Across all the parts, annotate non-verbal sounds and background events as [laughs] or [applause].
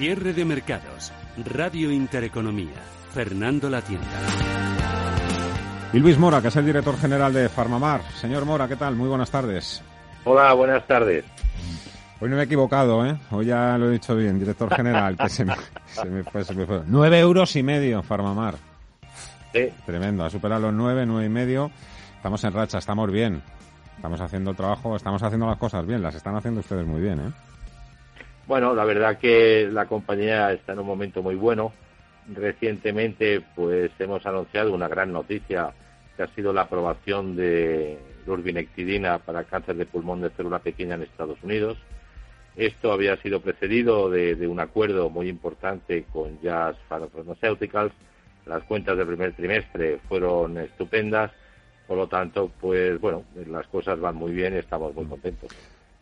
Cierre de mercados. Radio Intereconomía. Fernando La Tienda. Y Luis Mora, que es el director general de Farmamar. Señor Mora, ¿qué tal? Muy buenas tardes. Hola, buenas tardes. Hoy no me he equivocado, ¿eh? Hoy ya lo he dicho bien, director general, que se me, [laughs] fue, se me fue. Nueve euros y medio, Farmamar. Sí. Tremendo, ha superado los nueve, nueve y medio. Estamos en racha, estamos bien. Estamos haciendo el trabajo, estamos haciendo las cosas bien, las están haciendo ustedes muy bien, ¿eh? Bueno, la verdad que la compañía está en un momento muy bueno. Recientemente, pues hemos anunciado una gran noticia que ha sido la aprobación de urbinectidina para cáncer de pulmón de célula pequeña en Estados Unidos. Esto había sido precedido de, de un acuerdo muy importante con Jazz Pharmaceuticals. Las cuentas del primer trimestre fueron estupendas. Por lo tanto, pues bueno, las cosas van muy bien y estamos muy contentos.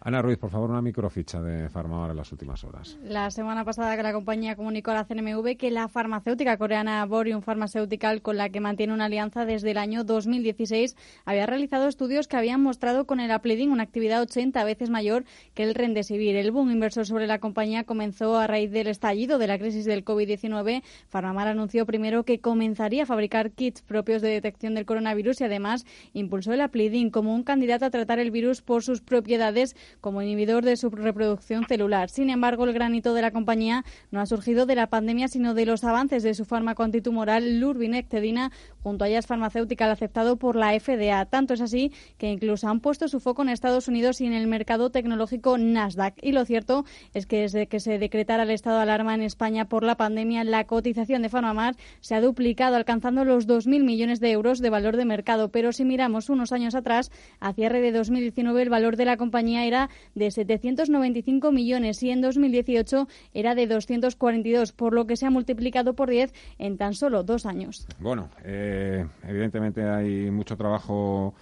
Ana Ruiz, por favor, una microficha de Farmamar en las últimas horas. La semana pasada que la compañía comunicó a la CNMV que la farmacéutica coreana Borium Pharmaceutical, con la que mantiene una alianza desde el año 2016, había realizado estudios que habían mostrado con el Aplidin una actividad 80 veces mayor que el Rendesivir. El boom inversor sobre la compañía comenzó a raíz del estallido de la crisis del COVID-19. Farmamar anunció primero que comenzaría a fabricar kits propios de detección del coronavirus y además impulsó el Aplidin como un candidato a tratar el virus por sus propiedades como inhibidor de su reproducción celular. Sin embargo, el granito de la compañía no ha surgido de la pandemia, sino de los avances de su fármaco antitumoral Lurbinectedina junto a Jazz Farmacéutica aceptado por la FDA. Tanto es así que incluso han puesto su foco en Estados Unidos y en el mercado tecnológico Nasdaq. Y lo cierto es que desde que se decretara el estado de alarma en España por la pandemia, la cotización de Farmamar se ha duplicado, alcanzando los 2.000 millones de euros de valor de mercado. Pero si miramos unos años atrás, a cierre de 2019, el valor de la compañía era de 795 millones y en 2018 era de 242, por lo que se ha multiplicado por 10 en tan solo dos años. Bueno, eh, evidentemente hay mucho trabajo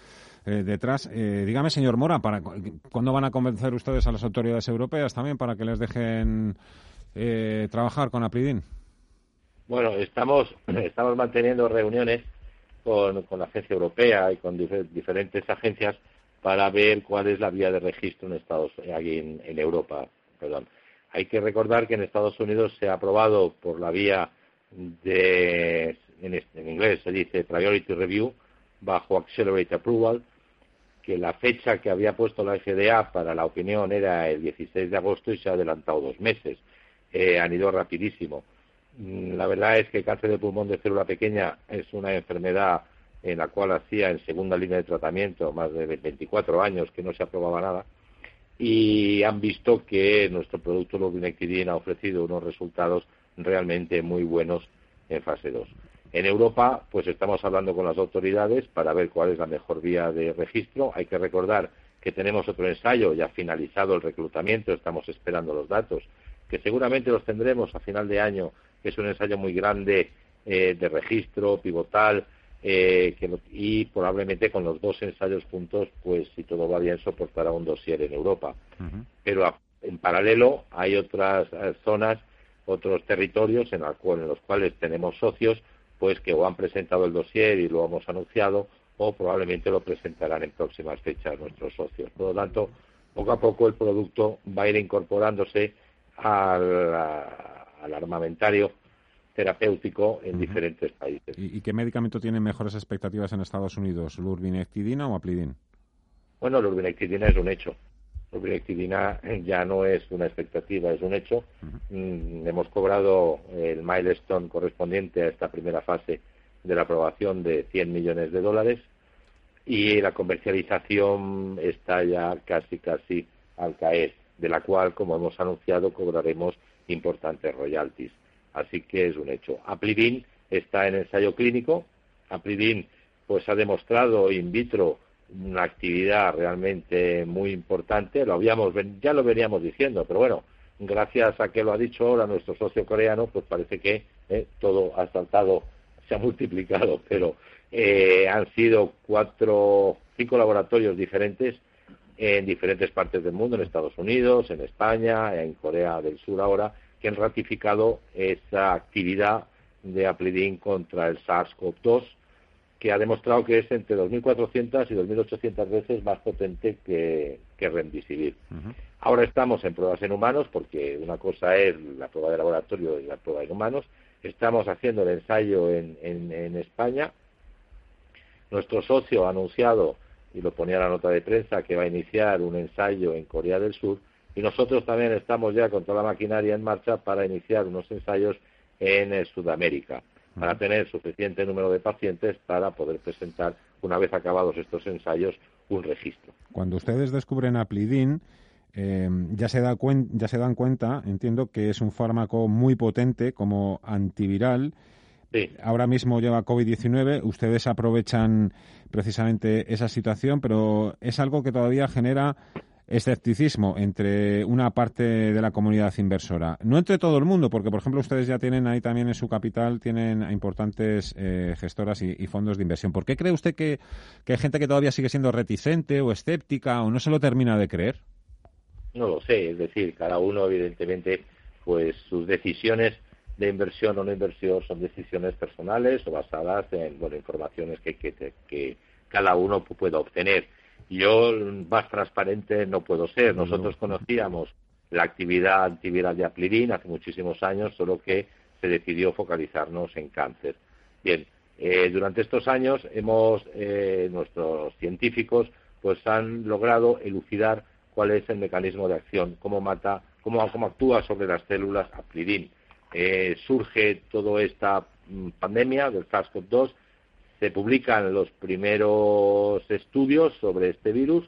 eh, detrás. Eh, dígame, señor Mora, ¿para ¿cuándo van a convencer ustedes a las autoridades europeas también para que les dejen trabajar con Apridin? Bueno, estamos, [clears throat] estamos manteniendo reuniones con, con la agencia europea y con diferentes agencias para ver cuál es la vía de registro en Estados aquí en, Europa. Perdón. Hay que recordar que en Estados Unidos se ha aprobado por la vía de, en, inglés se dice Priority Review, bajo Accelerate Approval, que la fecha que había puesto la FDA para la opinión era el 16 de agosto y se ha adelantado dos meses. Eh, han ido rapidísimo. Mm, la verdad es que el cáncer de pulmón de célula pequeña es una enfermedad en la cual hacía en segunda línea de tratamiento más de 24 años que no se aprobaba nada y han visto que nuestro producto Lobinectidin ha ofrecido unos resultados realmente muy buenos en fase 2. En Europa, pues estamos hablando con las autoridades para ver cuál es la mejor vía de registro. Hay que recordar que tenemos otro ensayo, ya finalizado el reclutamiento, estamos esperando los datos, que seguramente los tendremos a final de año, que es un ensayo muy grande eh, de registro, pivotal, eh, y probablemente con los dos ensayos juntos, pues si todo va bien, soportará un dossier en Europa. Pero en paralelo hay otras eh, zonas, otros territorios en, en, los cuales tenemos socios, pues que o han presentado el dossier y lo hemos anunciado, o probablemente lo presentarán en próximas fechas nuestros socios. Por lo tanto, poco a poco el producto va a ir incorporándose al, al armamentario terapéutico en diferentes países. ¿Y, qué medicamento tiene mejores expectativas en Estados Unidos, lurbinectidina o aplidin? Bueno, la urbinectidina es un hecho. La urbinectidina ya no es una expectativa, es un hecho. Mm, hemos cobrado el milestone correspondiente a esta primera fase de la aprobación de 100 millones de dólares y la comercialización está ya casi, casi al caer, de la cual, como hemos anunciado, cobraremos importantes royalties así que es un hecho. Aplidin está en ensayo clínico. Aplidin pues ha demostrado in vitro una actividad realmente muy importante. Lo habíamos, ya lo veníamos diciendo, pero bueno, gracias a que lo ha dicho ahora nuestro socio coreano, pues parece que eh, todo ha saltado, se ha multiplicado, [laughs] pero eh, han sido cuatro, cinco laboratorios diferentes en diferentes partes del mundo, en Estados Unidos, en España, en Corea del Sur ahora, que han ratificado esa actividad de Aplidin contra el SARS-CoV-2 que ha demostrado que es entre 2.400 y 2.800 veces más potente que, que Remdesivir. Ahora estamos en pruebas en humanos, porque una cosa es la prueba de laboratorio y la prueba en humanos. Estamos haciendo el ensayo en, en, España. Nuestro socio ha anunciado, y lo ponía en la nota de prensa, que va a iniciar un ensayo en Corea del Sur. Y nosotros también estamos ya con toda la maquinaria en marcha para iniciar unos ensayos en eh, Sudamérica para tener suficiente número de pacientes para poder presentar, una vez acabados estos ensayos, un registro. Cuando ustedes descubren Aplidin, eh, ya, se da ya se dan cuenta, entiendo, que es un fármaco muy potente como antiviral. Sí. Ahora mismo lleva COVID-19, ustedes aprovechan precisamente esa situación, pero es algo que todavía genera escepticismo entre una parte de la comunidad inversora. No entre todo el mundo, porque, por ejemplo, ustedes ya tienen ahí también en su capital, tienen importantes eh, gestoras y, fondos de inversión. ¿Por qué cree usted que, hay gente que todavía sigue siendo reticente o escéptica o no se lo termina de creer? No lo sé, es decir, cada uno, evidentemente, pues sus decisiones de inversión o no inversión son decisiones personales o basadas en bueno, informaciones que, cada uno pueda obtener yo más transparente no puedo ser. Nosotros conocíamos la actividad antiviral de Aplirin hace muchísimos años, solo que se decidió focalizarnos en cáncer. Bien, eh, durante estos años hemos, eh, nuestros científicos, pues han logrado elucidar cuál es el mecanismo de acción, cómo mata, cómo, cómo actúa sobre las células Aplirin. Eh, surge toda esta mm, pandemia del SARS-CoV-2 se publican los primeros estudios sobre este virus.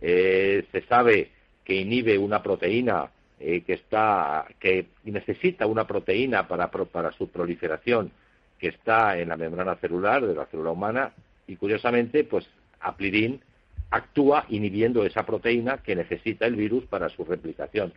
Eh, se sabe que inhibe una proteína eh, que está que necesita una proteína para, para su proliferación que está en la membrana celular de la célula humana y curiosamente pues aplidin actúa inhibiendo esa proteína que necesita el virus para su replicación.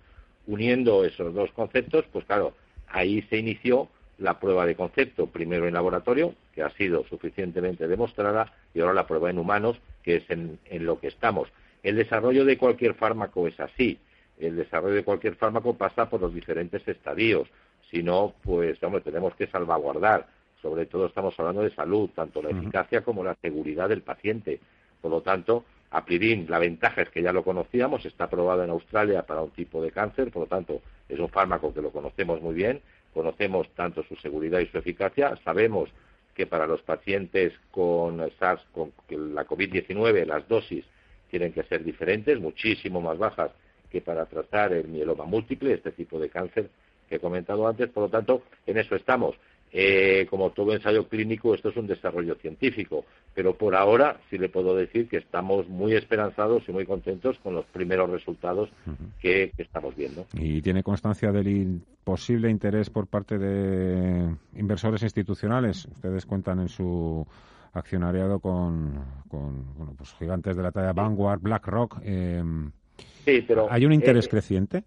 Uniendo esos dos conceptos, pues claro, ahí se inició la prueba de concepto, primero en laboratorio, que ha sido suficientemente demostrada, y ahora la prueba en humanos, que es en, lo que estamos. El desarrollo de cualquier fármaco es así. El desarrollo de cualquier fármaco pasa por los diferentes estadios. Si no, pues, hombre, tenemos que salvaguardar. Sobre todo estamos hablando de salud, tanto la eficacia como la seguridad del paciente. Por lo tanto, Aplidin, la ventaja es que ya lo conocíamos, está aprobado en Australia para un tipo de cáncer, por lo tanto, es un fármaco que lo conocemos muy bien conocemos tanto su seguridad y su eficacia, sabemos que para los pacientes con SARS, con la COVID-19, las dosis tienen que ser diferentes, muchísimo más bajas que para tratar el mieloma múltiple, este tipo de cáncer que he comentado antes. Por lo tanto, en eso estamos. Eh, como todo ensayo clínico, esto es un desarrollo científico, pero por ahora sí le puedo decir que estamos muy esperanzados y muy contentos con los primeros resultados que, estamos viendo. ¿Y tiene constancia del posible interés por parte de inversores institucionales? Ustedes cuentan en su accionariado con, pues gigantes de la talla Vanguard, BlackRock. Eh, sí, pero ¿Hay un interés eh, creciente?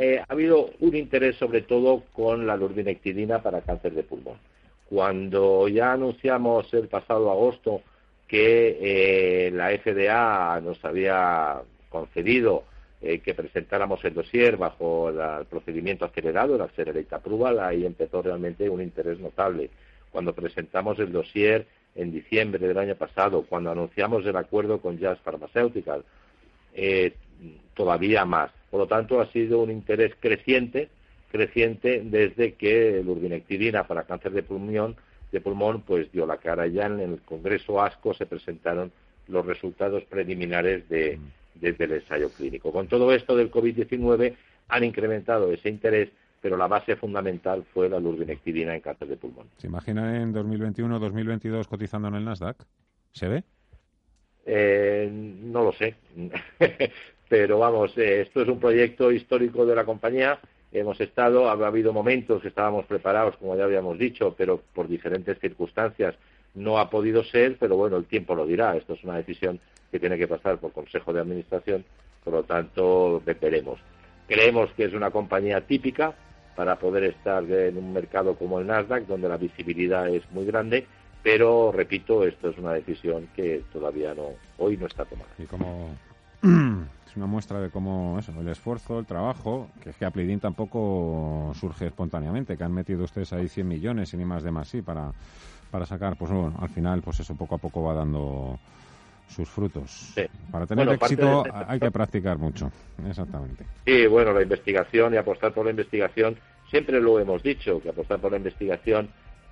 Eh, ha habido un interés sobre todo con la lurbinectidina para cáncer de pulmón. Cuando ya anunciamos el pasado agosto que eh, la FDA nos había concedido eh, que presentáramos el dossier bajo el procedimiento acelerado, el Accelerate Approval, ahí empezó realmente un interés notable. Cuando presentamos el dossier en diciembre del año pasado, cuando anunciamos el acuerdo con Jazz Pharmaceutical, todavía más. Por lo tanto, ha sido un interés creciente, creciente desde que la urbinectidina para cáncer de pulmón, de pulmón pues dio la cara. Ya en el Congreso ASCO se presentaron los resultados preliminares de, desde el ensayo clínico. Con todo esto del COVID-19 han incrementado ese interés, pero la base fundamental fue la lurbinectidina en cáncer de pulmón. ¿Se imagina en 2021 2022 cotizando en el Nasdaq? ¿Se ve? Eh, no lo sé. [laughs] pero vamos, eh, esto es un proyecto histórico de la compañía. Hemos estado, ha habido momentos que estábamos preparados, como ya habíamos dicho, pero por diferentes circunstancias no ha podido ser, pero bueno, el tiempo lo dirá. Esto es una decisión que tiene que pasar por Consejo de Administración, por lo tanto, veremos. Creemos que es una compañía típica para poder estar en un mercado como el Nasdaq, donde la visibilidad es muy grande, pero repito, esto es una decisión que todavía no, hoy no está tomada. Y como [clears throat] es una muestra de cómo eso, el esfuerzo, el trabajo, que es que Aplidin tampoco surge espontáneamente, que han metido ustedes ahí 100 millones y ni más de más sí para, para sacar, pues bueno, al final pues eso poco a poco va dando sus frutos. Para tener éxito hay que practicar mucho, exactamente. Sí, bueno, la investigación y apostar por la investigación, siempre lo hemos dicho, que apostar por la investigación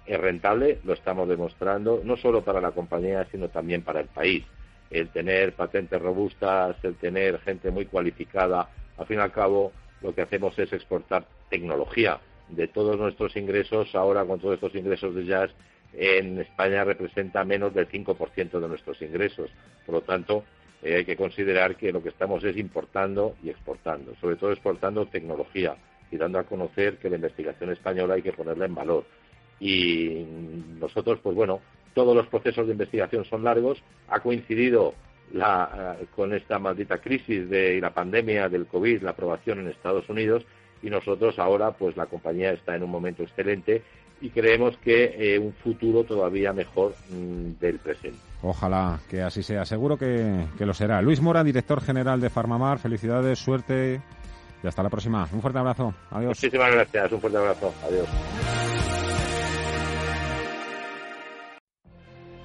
es rentable, lo estamos demostrando, no solo para la compañía, sino también para el país. El tener patentes robustas, el tener gente muy cualificada, al fin y al cabo lo que hacemos es exportar tecnología. De todos nuestros ingresos, ahora con todos estos ingresos de jazz, en España representa menos del 5% de nuestros ingresos. Por lo tanto, eh, hay que considerar que lo que estamos es importando y exportando, sobre todo exportando tecnología y dando a conocer que la investigación española hay que ponerla en valor. Y nosotros, pues bueno, todos los procesos de investigación son largos, ha coincidido la, eh, con esta maldita crisis de la pandemia del COVID, la aprobación en Estados Unidos, y nosotros ahora, pues la compañía está en un momento excelente y creemos que eh, un futuro todavía mejor mm, del presente. Ojalá que así sea. Seguro que, que, lo será. Luis Mora, director general de Farmamar. Felicidades, suerte y hasta la próxima. Un fuerte abrazo. Adiós. Muchísimas gracias. Un fuerte abrazo. Adiós.